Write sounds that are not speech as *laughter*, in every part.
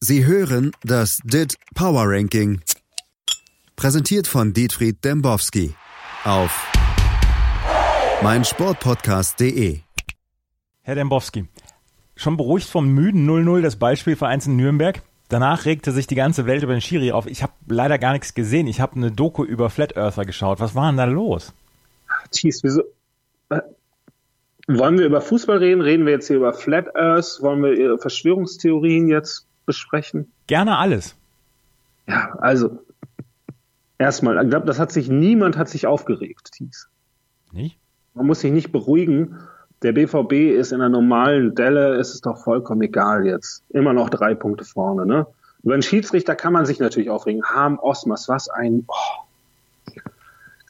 Sie hören das DIT Power Ranking. Präsentiert von Dietfried Dembowski auf meinsportpodcast.de. Herr Dembowski, schon beruhigt vom müden 0-0 des Beispielvereins in Nürnberg? Danach regte sich die ganze Welt über den Schiri auf. Ich habe leider gar nichts gesehen. Ich habe eine Doku über Flat Earther geschaut. Was war denn da los? Jeez, wieso? Äh, wollen wir über Fußball reden? Reden wir jetzt hier über Flat Earth? Wollen wir Verschwörungstheorien jetzt besprechen? Gerne alles. Ja, also erstmal, ich glaube, das hat sich niemand hat sich aufgeregt, Thies. Nicht? Man muss sich nicht beruhigen. Der BVB ist in einer normalen Delle, ist es doch vollkommen egal jetzt. Immer noch drei Punkte vorne, ne? Über einen Schiedsrichter kann man sich natürlich aufregen. Harm Osmas, was ein, oh.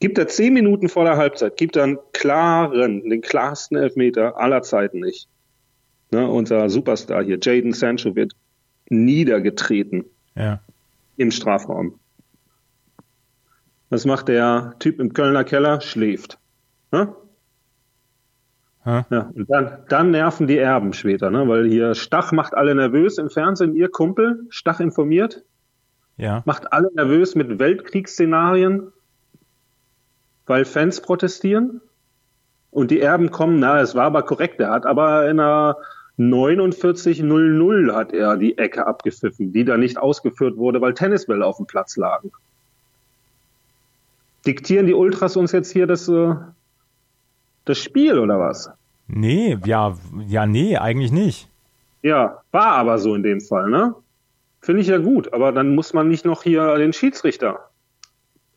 Gibt er zehn Minuten vor der Halbzeit, gibt er einen klaren, den klarsten Elfmeter aller Zeiten nicht. Ne, unser Superstar hier, Jaden Sancho, wird niedergetreten Ja. im Strafraum. Was macht der Typ im Kölner Keller? Schläft. Hä? Ja, und dann, dann nerven die Erben später, ne? weil hier Stach macht alle nervös im Fernsehen. Ihr Kumpel, Stach informiert, Ja. macht alle nervös mit Weltkriegsszenarien, weil Fans protestieren. Und die Erben kommen, na, es war aber korrekt, er hat aber in einer 49-0-0 hat er die Ecke abgepfiffen, die da nicht ausgeführt wurde, weil Tennisbälle auf dem Platz lagen. Diktieren die Ultras uns jetzt hier das, äh, das Spiel oder was? Nee, ja, ja, nee, eigentlich nicht. Ja, war aber so in dem Fall, ne? Finde ich ja gut, aber dann muss man nicht noch hier den Schiedsrichter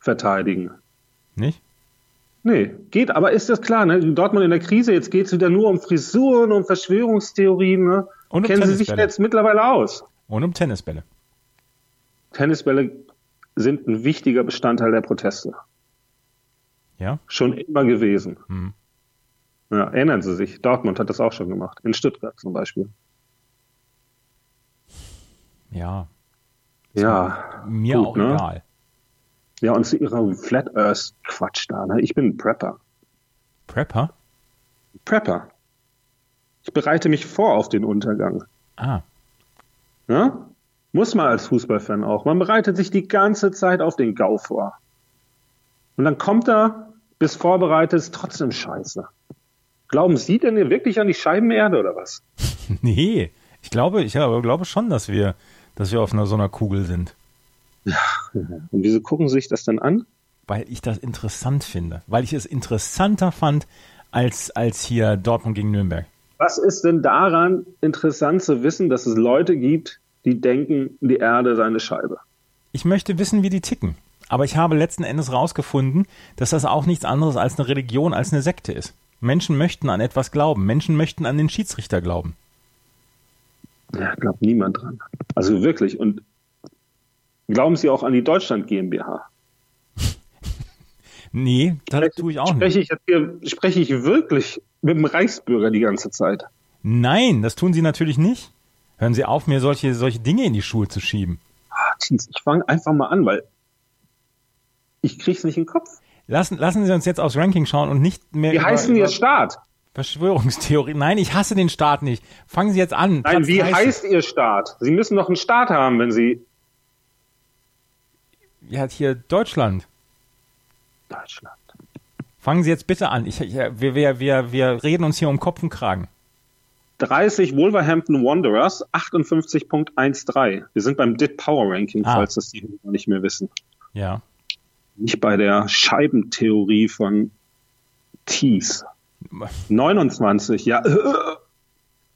verteidigen. Nicht? Nee, geht, aber ist das klar, ne? Dortmund in der Krise, jetzt geht's wieder nur um Frisuren, um Verschwörungstheorien, ne? Und um Kennen Sie sich jetzt mittlerweile aus? Und um Tennisbälle. Tennisbälle sind ein wichtiger Bestandteil der Proteste. Ja? Schon immer gewesen. Hm. Ja, erinnern Sie sich, Dortmund hat das auch schon gemacht. In Stuttgart zum Beispiel. Ja. Ja. Mir Gut, auch ne? egal. Ja, und zu Ihrer Flat Earth Quatsch da, ne? Ich bin ein Prepper. Prepper? Prepper. Ich bereite mich vor auf den Untergang. Ah. Ja? Muss man als Fußballfan auch. Man bereitet sich die ganze Zeit auf den GAU vor. Und dann kommt er, bis vorbereitet, ist trotzdem scheiße. Glauben Sie denn wirklich an die Scheibenerde oder was? *laughs* Nee. Ich glaube, ich glaube schon, dass wir, dass wir auf einer so einer Kugel sind. Und wieso gucken Sie sich das dann an? Weil ich das interessant finde. Weil ich es interessanter fand als, als hier Dortmund gegen Nürnberg. Was ist denn daran interessant zu wissen, dass es Leute gibt, die denken, die Erde sei eine Scheibe? Ich möchte wissen, wie die ticken. Aber ich habe letzten Endes rausgefunden, dass das auch nichts anderes als eine Religion, als eine Sekte ist. Menschen möchten an etwas glauben. Menschen möchten an den Schiedsrichter glauben. Ja, glaubt niemand dran. Also wirklich. Und glauben Sie auch an die Deutschland GmbH? *laughs* Nee, das tue ich auch Spreche nicht. ich hier, spreche ich wirklich mit dem Reichsbürger die ganze Zeit? Nein, das tun Sie natürlich nicht. Hören Sie auf, mir solche, solche Dinge in die Schuhe zu schieben. Ah, ich fange einfach mal an, weil ich krieg's nicht in den Kopf. Lassen, lassen Sie uns jetzt aufs Ranking schauen und nicht mehr Wie über, über Ihr Staat? Verschwörungstheorie. Nein, ich hasse den Staat nicht. Fangen Sie jetzt an. Nein, Platz wie 30. heißt Ihr Staat? Sie müssen doch einen Staat haben, wenn Sie Ja, hier Deutschland. Deutschland. Fangen Sie jetzt bitte an. Ich, ich, wir, wir, wir, wir reden uns hier um Kopf und Kragen. 30 Wolverhampton Wanderers, 58.13. Wir sind beim DIT Power Ranking, Ah. falls das die nicht mehr wissen. Ja. Nicht bei der Scheibentheorie von Thies. 29, ja.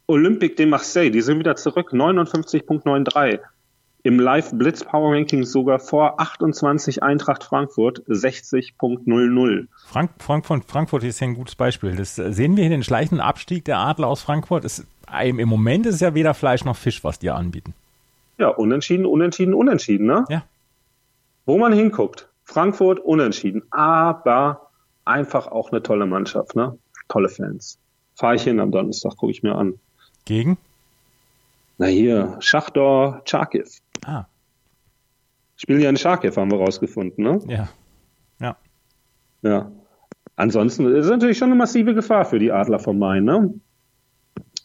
Olympique de Marseille, die sind wieder zurück, 59.93. Im Live Blitz Power Ranking sogar vor 28 Eintracht Frankfurt, 60.00. Frank, Frankfurt, Frankfurt ist ja ein gutes Beispiel. Das äh, sehen wir hier den schleichenden Abstieg der Adler aus Frankfurt. Es, im im Moment ist es ja weder Fleisch noch Fisch, was die anbieten. Ja, unentschieden, unentschieden, unentschieden, ne? Ja. Wo man hinguckt, Frankfurt unentschieden, aber einfach auch eine tolle Mannschaft, ne? Tolle Fans. Fahre ich hin am Donnerstag, gucke ich mir an. Gegen? Na hier, Schachdor, Charkiw. Ah, Spielen ja in Charkiw, haben wir rausgefunden, ne? ja. Ja. Ja. Ansonsten ist es natürlich schon eine massive Gefahr für die Adler vom Main, ne?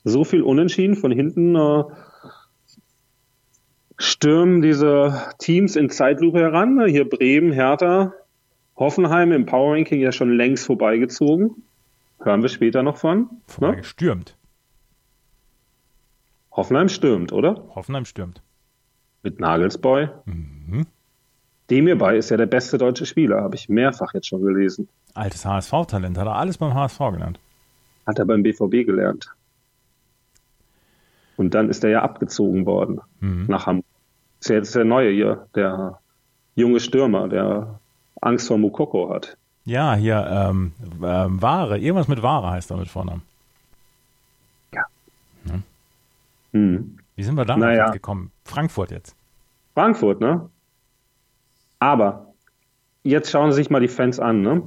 So viel Unentschieden von hinten, äh, stürmen diese Teams in Zeitlupe heran. Ne? Hier Bremen, Hertha, Hoffenheim im Power Ranking ja schon längst vorbeigezogen. Hören wir später noch von. Ne? Vorbeigestürmt. Hoffenheim stürmt, oder? Hoffenheim stürmt. Mit Nagelsboy. Mhm. Dem hierbei ist ja der beste deutsche Spieler, habe ich mehrfach jetzt schon gelesen. Altes HSV-Talent, hat er alles beim HSV gelernt. Hat er beim BVB gelernt. Und dann ist er ja abgezogen worden Mhm. nach Hamburg. Ist ja jetzt der Neue hier, der junge Stürmer, der Angst vor Mukoko hat. Ja, hier, ähm, ähm, Ware, irgendwas mit Ware heißt er mit Vornamen. Hm. Wie sind wir da Naja. gekommen? Frankfurt jetzt. Frankfurt, ne? Aber jetzt schauen Sie sich mal die Fans an, ne?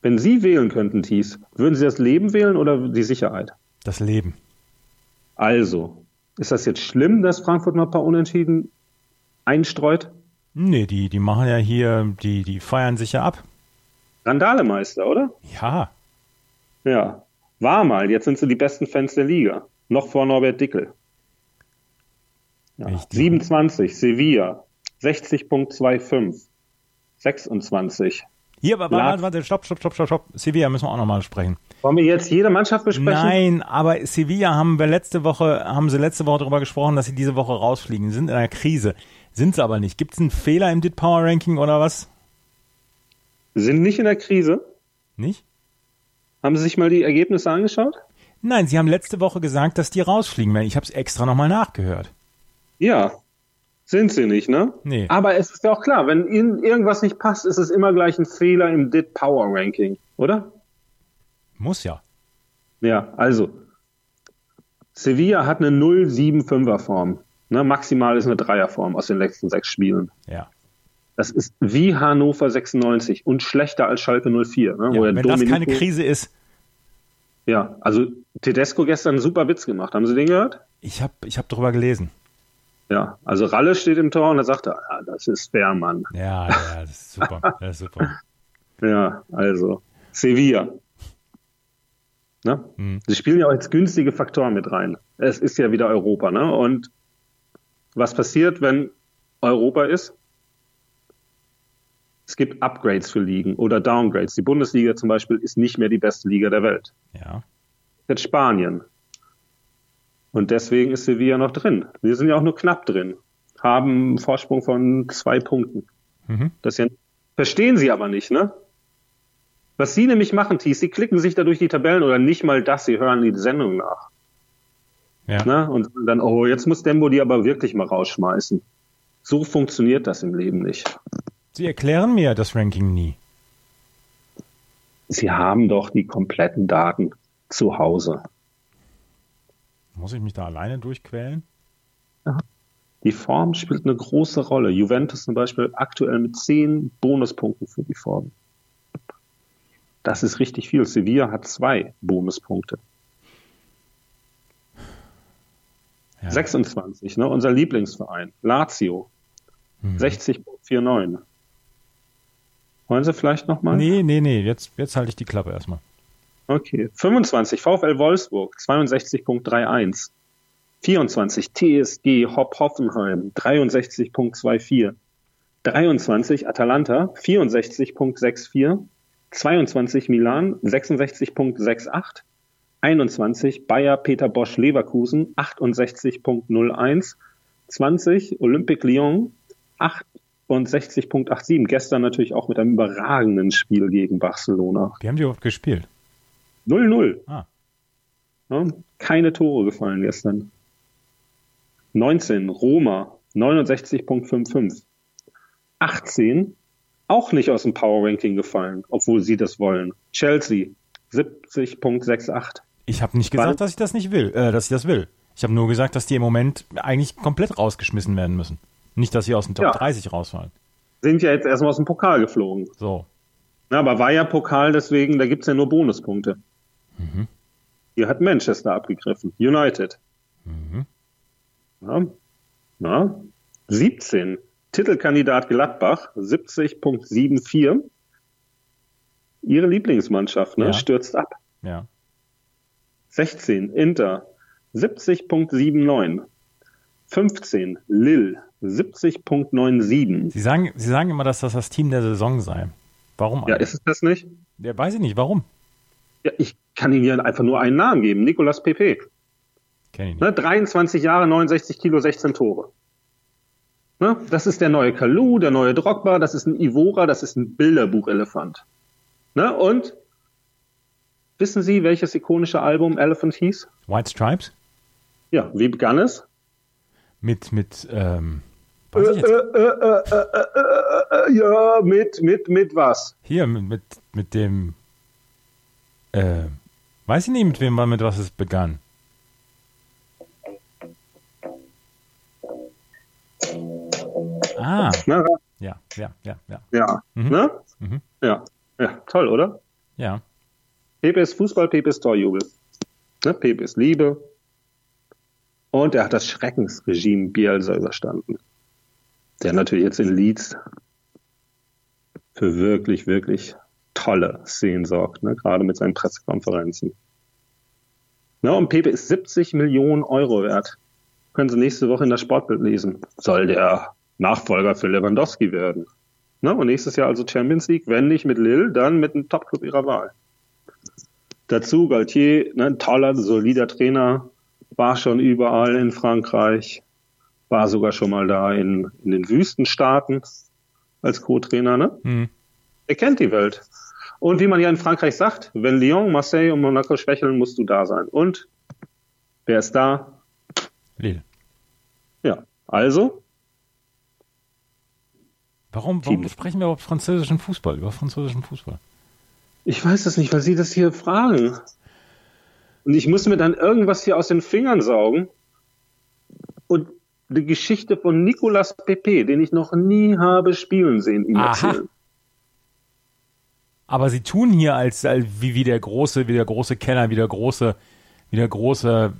Wenn Sie wählen könnten, Thies, würden Sie das Leben wählen oder die Sicherheit? Das Leben. Also, ist das jetzt schlimm, dass Frankfurt mal ein paar Unentschieden einstreut? Nee, die, die machen ja hier, die, die feiern sich ja ab. Randalemeister, oder? Ja, Ja. War mal, jetzt sind sie die besten Fans der Liga. Noch vor Norbert Dickel. Ja. Richtig. 27, Sevilla. 60.25. 26. Hier, aber warte, warte, stopp, stopp, stopp, stopp, stopp. Sevilla müssen wir auch nochmal sprechen. Wollen wir jetzt jede Mannschaft besprechen? Nein, aber Sevilla haben wir letzte Woche, haben sie letzte Woche darüber gesprochen, dass sie diese Woche rausfliegen. Sie sind in einer Krise. Sind sie aber nicht. Gibt es einen Fehler im DIT Power Ranking oder was? Sind nicht in der Krise? Nicht? Haben Sie sich mal die Ergebnisse angeschaut? Nein, sie haben letzte Woche gesagt, dass die rausfliegen werden. Ich habe es extra nochmal nachgehört. Ja. Sind sie nicht, ne? Nee. Aber es ist ja auch klar, wenn Ihnen irgendwas nicht passt, ist es immer gleich ein Fehler im DIT Power Ranking, oder? Muss ja. Ja, also Sevilla hat eine 0,75er Form. Ne, maximal ist eine Dreierform aus den letzten sechs Spielen. Ja. Das ist wie Hannover 96 und schlechter als Schalke 04. Ne, ja wenn das keine Krise ist. Ja, also Tedesco gestern einen super Witz gemacht. Haben Sie den gehört? Ich habe ich hab darüber gelesen. Ja, also Ralle steht im Tor und da sagt er, ja, das ist fair, Mann. Ja, ja, das ist super. *laughs* Das ist super. Ja, also Sevilla. Ne? Mhm. Sie spielen ja auch jetzt günstige Faktoren mit rein. Es ist ja wieder Europa, ne? Und was passiert, wenn Europa ist? Es gibt Upgrades für Ligen oder Downgrades. Die Bundesliga zum Beispiel ist nicht mehr die beste Liga der Welt. Ja. Jetzt Spanien. Und deswegen ist Sevilla noch drin. Wir sind ja auch nur knapp drin. Haben einen Vorsprung von zwei Punkten. Mhm. Das ja, verstehen Sie aber nicht, ne? Was Sie nämlich machen, Thies, Sie klicken sich da durch die Tabellen oder nicht mal das, Sie hören die Sendung nach. Ja. Ne? Und dann, oh, jetzt muss Dembo die aber wirklich mal rausschmeißen. So funktioniert das im Leben nicht. Sie erklären mir das Ranking nie. Sie haben doch die kompletten Daten zu Hause. Muss ich mich da alleine durchquälen? Die Form spielt eine große Rolle. Juventus zum Beispiel aktuell mit zehn Bonuspunkten für die Form. Das ist richtig viel. Sevilla hat zwei Bonuspunkte. Ja. 26, ne? unser Lieblingsverein. Lazio. Mhm. 60.49. Wollen Sie vielleicht nochmal? Nee, nee, nee. Jetzt, jetzt halte ich die Klappe erstmal. Okay. 25, VfL Wolfsburg, 62.31. 24, TSG Hopp Hoffenheim, 63.24. 23, Atalanta, 64.64. 22, Milan, 66.68. 21, Bayer Peter Bosch Leverkusen, 68.01. 20, Olympique Lyon, 68.87. Gestern natürlich auch mit einem überragenden Spiel gegen Barcelona. Wie haben die überhaupt gespielt? 0-0. Ah. Ja, keine Tore gefallen gestern. 19, Roma, 69.55. 18, auch nicht aus dem Power Ranking gefallen, obwohl sie das wollen. Chelsea, 70.68. Ich habe nicht gesagt, Wann? dass ich das nicht will, äh, dass ich das will. Ich habe nur gesagt, dass die im Moment eigentlich komplett rausgeschmissen werden müssen. Nicht, dass sie aus dem Top Ja. 30 rausfallen. Sind ja jetzt erstmal aus dem Pokal geflogen. So. Na, aber war ja Pokal, deswegen, da gibt's ja nur Bonuspunkte. Mhm. Hier hat Manchester abgegriffen. United. Mhm. Ja. Na, 17. Titelkandidat Gladbach, 70.74. Ihre Lieblingsmannschaft, ne, Ja. stürzt ab. Ja. 16. Inter, 70.79. 15, Lille 70.97. Sie sagen, Sie sagen immer, dass das das Team der Saison sei. Warum? Ja, ist es das nicht? Ja, weiß ich nicht. Warum? Ja, ich kann Ihnen hier einfach nur einen Namen geben. Nicolas Pepe. Kenn ich nicht. Ne, 23 Jahre, 69 Kilo, 16 Tore. Ne, das ist der neue Kalu, der neue Drogba, das ist ein Ivora, das ist ein Bilderbuchelefant. Ne, und wissen Sie, welches ikonische Album Elephant hieß? White Stripes? Ja, wie begann es? Mit, mit, ähm, Äh, äh, äh, ja, mit, mit, mit was? Hier, mit, mit, mit dem, äh, weiß ich nicht, mit wem, mit was es begann. Ah, Na, ja, ja, ja, ja, ja, Mhm. ne? Mhm. Ja, ja, toll, oder? ja. Pepe ist Fußball, Pepe ist Torjubel. Ne? Pepe ist Liebe. Und er hat das Schreckensregime Bielsa überstanden. Der natürlich jetzt in Leeds für wirklich, wirklich tolle Szenen sorgt, ne? gerade mit seinen Pressekonferenzen. Ne? Und Pepe ist 70 Millionen Euro wert. Können Sie nächste Woche in das Sportbild lesen. Soll der Nachfolger für Lewandowski werden. Ne? Und nächstes Jahr also Champions League, wenn nicht mit Lille, dann mit einem Topclub ihrer Wahl. Dazu Galtier, ne, ein toller, solider Trainer, war schon überall in Frankreich, war sogar schon mal da in, in den Wüstenstaaten als Co-Trainer. Ne? Hm. Er kennt die Welt. Und wie man ja in Frankreich sagt, wenn Lyon, Marseille und Monaco schwächeln, musst du da sein. Und wer ist da? Lille. Ja, also Warum, warum Team. sprechen wir überhaupt französischen Fußball, über französischen Fußball? Ich weiß es nicht, weil Sie das hier fragen. Und ich muss mir dann irgendwas hier aus den Fingern saugen. Und die Geschichte von Nicolas Pepe, den ich noch nie habe spielen sehen, ihm erzählen. Aber sie tun hier als, als wie, wie der große, wie der große Kenner, wie der große, wie der große,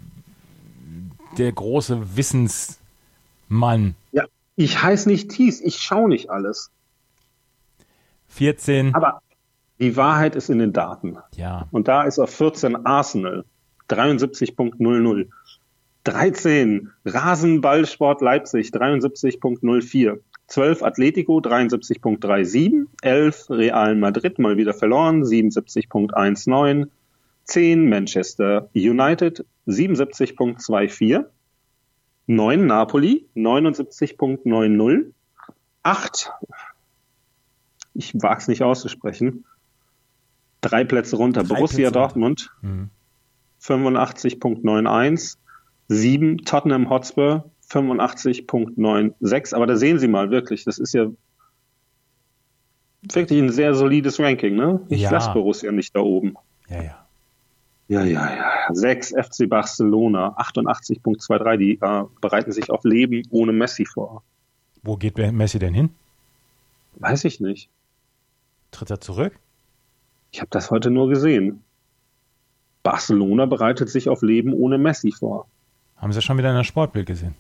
der große Wissensmann. Ja, ich heiße nicht Thies, ich schaue nicht alles. 14, Aber die Wahrheit ist in den Daten. ja, Und da ist auf 14 Arsenal, 73.00. 13 Rasenballsport Leipzig, 73.04. 12 Atletico, 73.37. 11 Real Madrid, mal wieder verloren, 77.19. 10 Manchester United, 77.24. 9 Napoli, 79.90. 8, ich wage es nicht auszusprechen, drei Plätze runter, Drei Borussia Plätze. Dortmund, Mhm. 85.91, 7 Tottenham Hotspur, 85.96. Aber da sehen Sie mal wirklich, das ist ja wirklich ein sehr solides Ranking, ne? Ich Ja. lasse Borussia nicht da oben. ja, ja. Ja, ja, ja. 6 FC Barcelona, 88.23. Die äh, bereiten sich auf Leben ohne Messi vor. Wo geht Messi denn hin? Weiß ich nicht. Tritt er zurück? Ich habe das heute nur gesehen. Barcelona bereitet sich auf Leben ohne Messi vor. Haben Sie schon wieder in der Sportbild gesehen?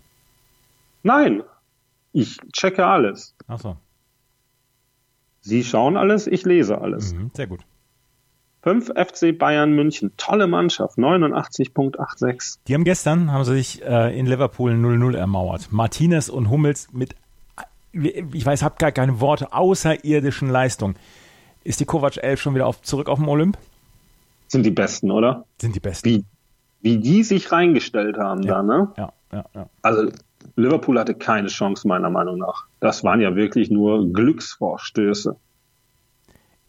Nein, ich checke alles. Ach so, Sie schauen alles, ich lese alles. mhm, sehr gut. 5 FC Bayern München, tolle Mannschaft, 89.86. Die haben gestern, haben sie sich äh, in Liverpool 0-0 ermauert. Martinez und Hummels mit, ich weiß, hab gar keine Worte, außerirdischen Leistung. Ist die Kovac 11 schon wieder auf, zurück auf dem Olymp? Sind die Besten, oder? Sind die Besten. Wie, wie die sich reingestellt haben Ja. da, ne? Ja, ja, ja. Also Liverpool hatte keine Chance, meiner Meinung nach. Das waren ja wirklich nur Glücksvorstöße.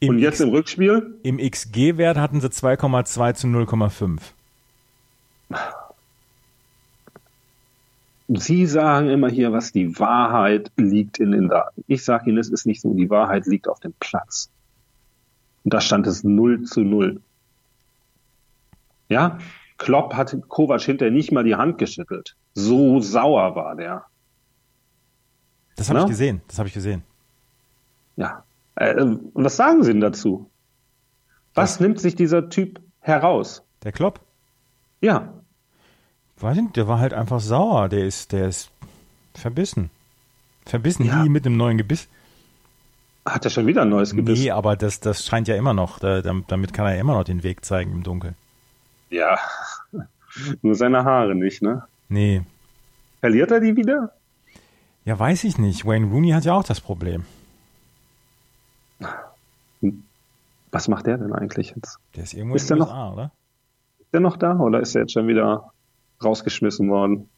Im, Und jetzt X, im Rückspiel? im XG-Wert hatten sie 2,2 zu 0,5. Sie sagen immer hier, was die Wahrheit liegt in den Daten. Ich sage Ihnen, es ist nicht so. Die Wahrheit liegt auf dem Platz. Und da stand es 0 zu 0. Ja, Klopp hat Kovac hinterher nicht mal die Hand geschüttelt. So sauer war der. Das habe ich gesehen. Das habe ich gesehen. Ja. Äh, was sagen Sie denn dazu? Was nimmt sich dieser Typ heraus? Der Klopp? Ja, Weiß ich nicht, der war halt einfach sauer. Der ist, der ist verbissen. Verbissen Ja. wie mit einem neuen Gebiss. hat er schon wieder ein neues Gebiss? Nee, aber das, das scheint ja immer noch. Da, damit damit kann er ja immer noch den Weg zeigen im Dunkeln. Ja, *laughs* nur seine Haare nicht, ne? Nee. Verliert er die wieder? Ja, weiß ich nicht. Wayne Rooney hat ja auch das Problem. Was macht der denn eigentlich jetzt? Der ist irgendwo Ist in der den USA, oder? Ist der noch da oder ist er jetzt schon wieder rausgeschmissen worden?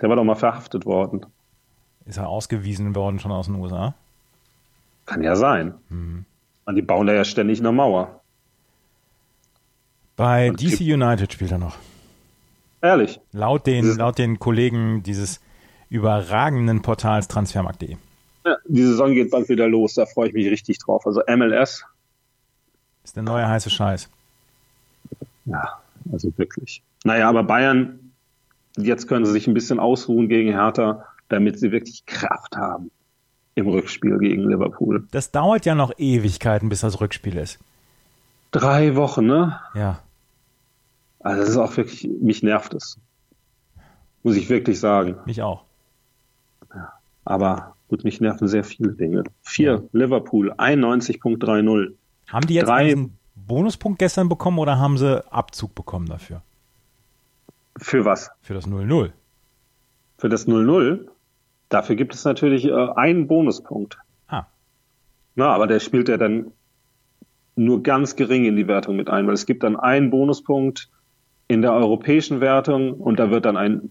Der war doch mal verhaftet worden. Ist er ausgewiesen worden schon aus den USA? Kann ja sein. Mhm. Und die bauen da ja ständig eine Mauer. Bei Und DC United spielt er noch. Ehrlich. Laut den, laut den Kollegen dieses überragenden Portals transfermarkt.de. Ja, die Saison geht bald wieder los, da freue ich mich richtig drauf. Also MLS, Ist der neue heiße Scheiß. ja, also wirklich. Naja, aber Bayern, jetzt können sie sich ein bisschen ausruhen gegen Hertha, damit sie wirklich Kraft haben im Rückspiel gegen Liverpool. Das dauert ja noch Ewigkeiten, bis das Rückspiel ist. Drei Wochen, ne? Ja. Also das ist auch wirklich, mich nervt es. Muss ich wirklich sagen. Mich auch. Aber gut, mich nerven sehr viele Dinge. Vier, Liverpool, 91.30. Haben die jetzt Drei- diesen Bonuspunkt gestern bekommen oder haben sie Abzug bekommen dafür? Für was? Für das 0-0. Für das 0-0? Dafür gibt es natürlich äh, einen Bonuspunkt. Ah, Na, aber der spielt ja dann nur ganz gering in die Wertung mit ein, weil es gibt dann einen Bonuspunkt in der europäischen Wertung und da wird dann ein,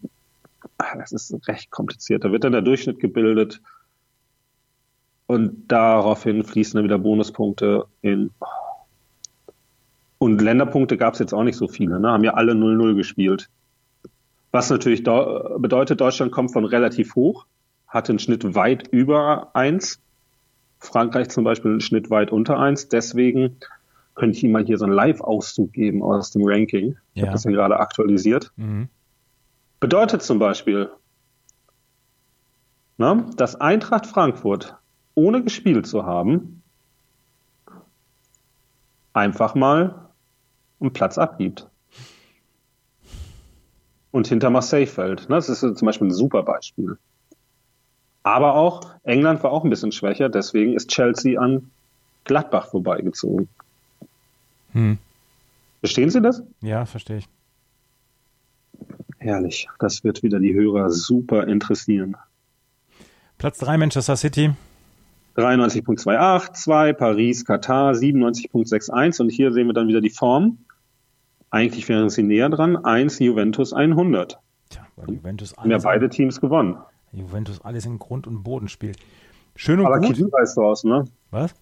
ach, das ist recht kompliziert, da wird dann der Durchschnitt gebildet und daraufhin fließen dann wieder Bonuspunkte in. Und Länderpunkte gab es jetzt auch nicht so viele, ne? haben ja alle 0-0 gespielt. Was natürlich deu- bedeutet, Deutschland kommt von relativ hoch, hatte einen Schnitt weit über eins. Frankreich zum Beispiel einen Schnitt weit unter eins. Deswegen könnte ich Ihnen mal hier so einen Live-Auszug geben aus dem Ranking. Ich Ja. habe das ja gerade aktualisiert. mhm. Bedeutet zum Beispiel, na, dass Eintracht Frankfurt, ohne gespielt zu haben, einfach mal einen Platz abgibt. Und hinter Marseille fällt. Ne, Das ist zum Beispiel ein super Beispiel. Aber auch England war auch ein bisschen schwächer, deswegen ist Chelsea an Gladbach vorbeigezogen. Hm. Verstehen Sie das? Ja, verstehe ich. Herrlich. Das wird wieder die Hörer super interessieren. Platz 3 Manchester City. 93.28, 2 Paris, Katar 97.61 und hier sehen wir dann wieder die Form. Eigentlich wären sie näher dran. 1 Juventus 100. Tja, weil Juventus Haben ja alles, beide Teams gewonnen. Juventus alles in Grund und Boden spielt. Schön und Aber gut. Kedira ist draußen, ne? Was?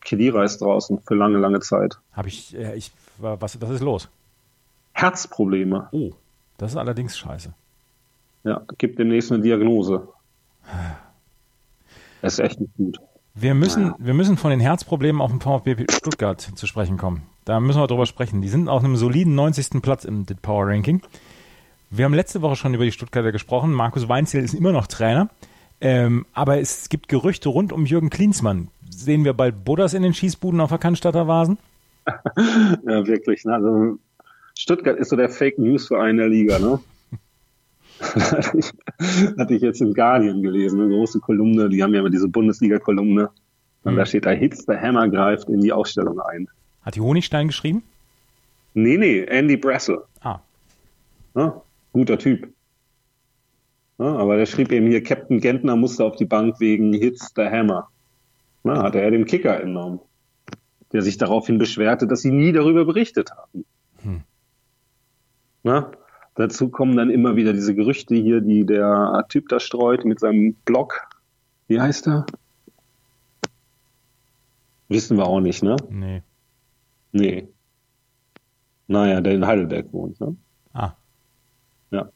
Kedira ist draußen für lange, lange Zeit. Habe ich, äh, ich, was, was ist los? Herzprobleme. Oh, das ist allerdings scheiße. Ja, gibt demnächst eine Diagnose. Das *sighs* ist echt nicht gut. Wir müssen, wir müssen von den Herzproblemen auf dem VfB Stuttgart zu sprechen kommen. Da müssen wir drüber sprechen. Die sind auf einem soliden 90. Platz im DIT Power Ranking. Wir haben letzte Woche schon über die Stuttgarter gesprochen. Markus Weinziel ist immer noch Trainer. Ähm, aber es gibt Gerüchte rund um Jürgen Klinsmann. Sehen wir bald Buddhas in den Schießbuden auf der Cannstatter Vasen? *laughs* Ja, wirklich. Ne? Also Stuttgart ist so der Fake News Verein der Liga, ne? hatte, *laughs* ich, hatte ich jetzt im Guardian gelesen, eine große Kolumne, die haben ja immer diese Bundesliga-Kolumne. Und da steht da, Hitz, der Hammer greift in die Ausstellung ein. Hat die Honigstein geschrieben? Nee, nee, Andy Brassel. Ah, Ne? Guter Typ. Ne? Aber der schrieb eben hier, Captain Gentner musste auf die Bank wegen Hitz, der Hammer. Ne? Hat er dem Kicker entnommen. Der sich daraufhin beschwerte, dass sie nie darüber berichtet haben. Hm. Ne? Dazu kommen dann immer wieder diese Gerüchte hier, die der Typ da streut mit seinem Blog. Wie heißt er? Wissen wir auch nicht, ne? nee. Nee. Naja, der in Heidelberg wohnt, ne? Ah, Ja,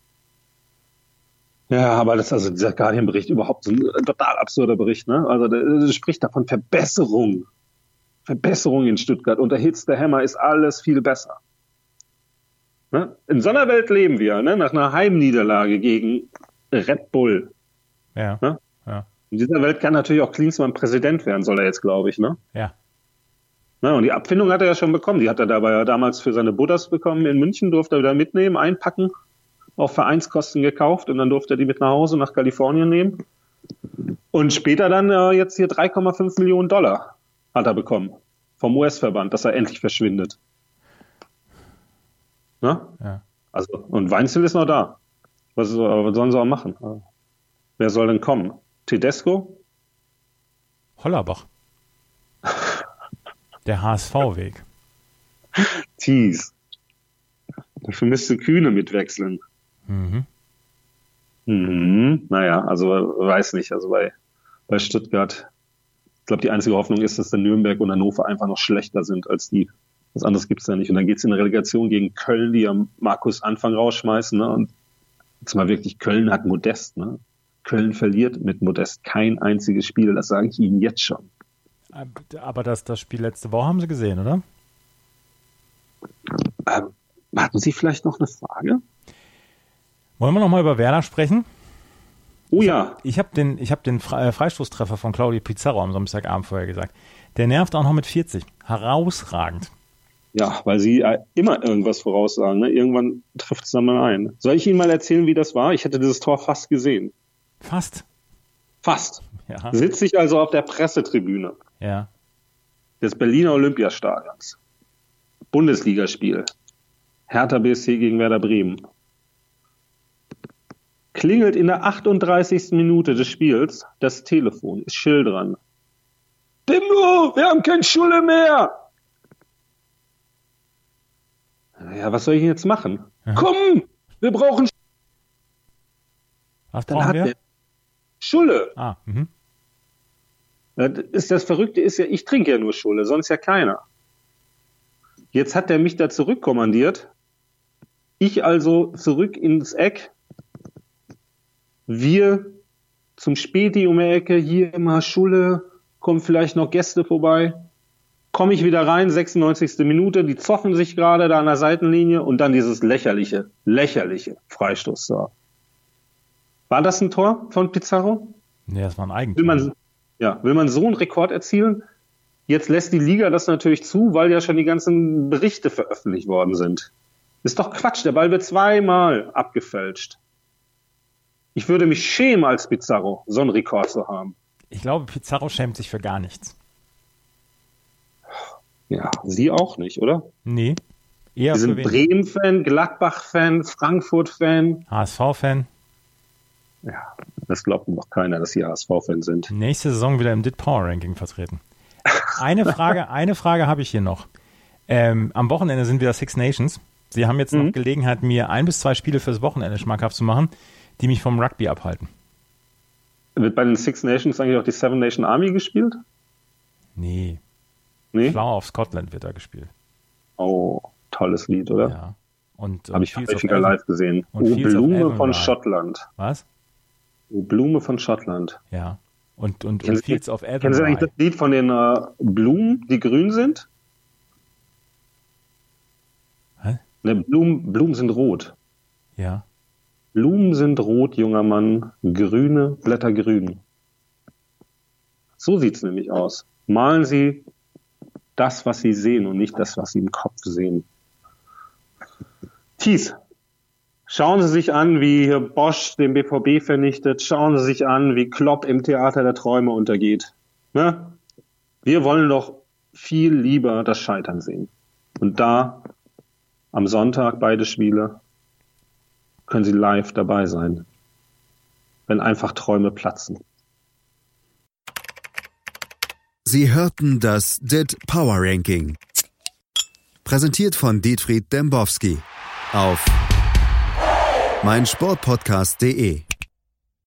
aber das ist also dieser Guardian-Bericht überhaupt so ein äh, total absurder Bericht, ne? Also der, der spricht davon Verbesserung. Verbesserung in Stuttgart. Unter Hitz der Hammer ist alles viel besser. Ne? In so einer Welt leben wir, ne? Nach einer Heimniederlage gegen Red Bull. ja. Ne? Ja. In dieser Welt kann natürlich auch Klinsmann Präsident werden, soll er jetzt, glaube ich, ne? Ja. Ne? Und die Abfindung hat er ja schon bekommen. Die hat er dabei ja damals für seine Buddhas bekommen in München, durfte er wieder mitnehmen, einpacken, auf Vereinskosten gekauft und dann durfte er die mit nach Hause nach Kalifornien nehmen. Und später dann äh, jetzt hier 3,5 Millionen Dollar hat er bekommen vom US-Verband, dass er endlich verschwindet. Ne? Ja. Also, und Weinzel ist noch da. Was, was sollen sie auch machen? Wer soll denn kommen? Tedesco? Hollerbach. *laughs* Der HSV-Weg. Thies. Dafür müsste Kühne mitwechseln. Mhm. Mhm. Naja, also weiß nicht. Also bei, bei Stuttgart, ich glaube, die einzige Hoffnung ist, dass der Nürnberg und Hannover einfach noch schlechter sind als die. Was anderes gibt's da nicht. Und dann geht's in der Relegation gegen Köln, die am Markus Anfang rausschmeißen. Ne? Und jetzt mal wirklich, Köln hat Modest. Ne? Köln verliert mit Modest kein einziges Spiel. Das sage ich Ihnen jetzt schon. Aber das, das Spiel letzte Woche haben Sie gesehen, oder? Ähm, hatten Sie vielleicht noch eine Frage? Wollen wir noch mal über Werder sprechen? Oh ja. Ich habe den, ich hab den äh, Freistoßtreffer von Claudio Pizarro am Samstagabend vorher gesagt. Der nervt auch noch mit 40. Herausragend. Ja, weil sie äh, immer irgendwas voraussagen. Ne? Irgendwann trifft es dann mal ein. Soll ich Ihnen mal erzählen, wie das war? Ich hätte dieses Tor fast gesehen. Fast? Fast. Ja. Sitze ich also auf der Pressetribüne ja. des Berliner Olympiastadions. Bundesligaspiel. Hertha BSC gegen Werder Bremen. Klingelt in der 38. Minute des Spiels das Telefon, ist Schill dran. Dimmo, wir haben kein Schule mehr! Ja, was soll ich jetzt machen? Ja. Komm, wir brauchen Was Dann brauchen wir? Schulle. Ah, mhm. Das, ist das Verrückte ist ja, ich trinke ja nur Schulle, sonst ja keiner. Jetzt hat er mich da zurückkommandiert. Ich also zurück ins Eck. Wir zum Späti um die Ecke, hier immer Schulle, kommen vielleicht noch Gäste vorbei komme ich wieder rein, 96. Minute, die zoffen sich gerade da an der Seitenlinie und dann dieses lächerliche, lächerliche Freistoßtor. War das ein Tor von Pizarro? Nee, das war ein Eigentor. Will man, ja, will man so einen Rekord erzielen? Jetzt lässt die Liga das natürlich zu, weil ja schon die ganzen Berichte veröffentlicht worden sind. Ist doch Quatsch, der Ball wird zweimal abgefälscht. Ich würde mich schämen als Pizarro, so einen Rekord zu haben. Ich glaube, Pizarro schämt sich für gar nichts. Ja, Sie auch nicht, oder? Nee. Eher Sie sind Bremen-Fan, Gladbach-Fan, Frankfurt-Fan. HSV-Fan. Ja, das glaubt noch keiner, dass Sie HSV-Fan sind. Nächste Saison wieder im DIT Power Ranking vertreten. Eine Frage, *laughs* eine Frage habe ich hier noch. Ähm, am Wochenende sind wieder Six Nations. Sie haben jetzt mhm. noch Gelegenheit, mir ein bis zwei Spiele fürs Wochenende schmackhaft zu machen, die mich vom Rugby abhalten. Wird bei den Six Nations eigentlich auch die Seven Nation Army gespielt? Nee. Nee? Flower of Scotland wird da gespielt. Oh, tolles Lied, oder? Ja. Und, Habe ich häufiger live gesehen. Und oh, Blume von Schottland. Was? Oh, Blume von Schottland. Ja. Und, und, und Fields of Avonlea. Kennen Sie eigentlich das Lied von den äh, Blumen, die grün sind? Hä? Ne, Blumen, Blumen sind rot. Ja. Blumen sind rot, junger Mann, grüne Blätter grün. So sieht's nämlich aus. Malen Sie das, was sie sehen und nicht das, was sie im Kopf sehen. Thies, schauen Sie sich an, wie Bosch den BVB vernichtet. Schauen Sie sich an, wie Klopp im Theater der Träume untergeht. Ne? Wir wollen doch viel lieber das Scheitern sehen. Und da am Sonntag beide Spiele können Sie live dabei sein, wenn einfach Träume platzen. Sie hörten das DIT Power Ranking. Präsentiert von Dietfried Dembowski auf meinsportpodcast.de.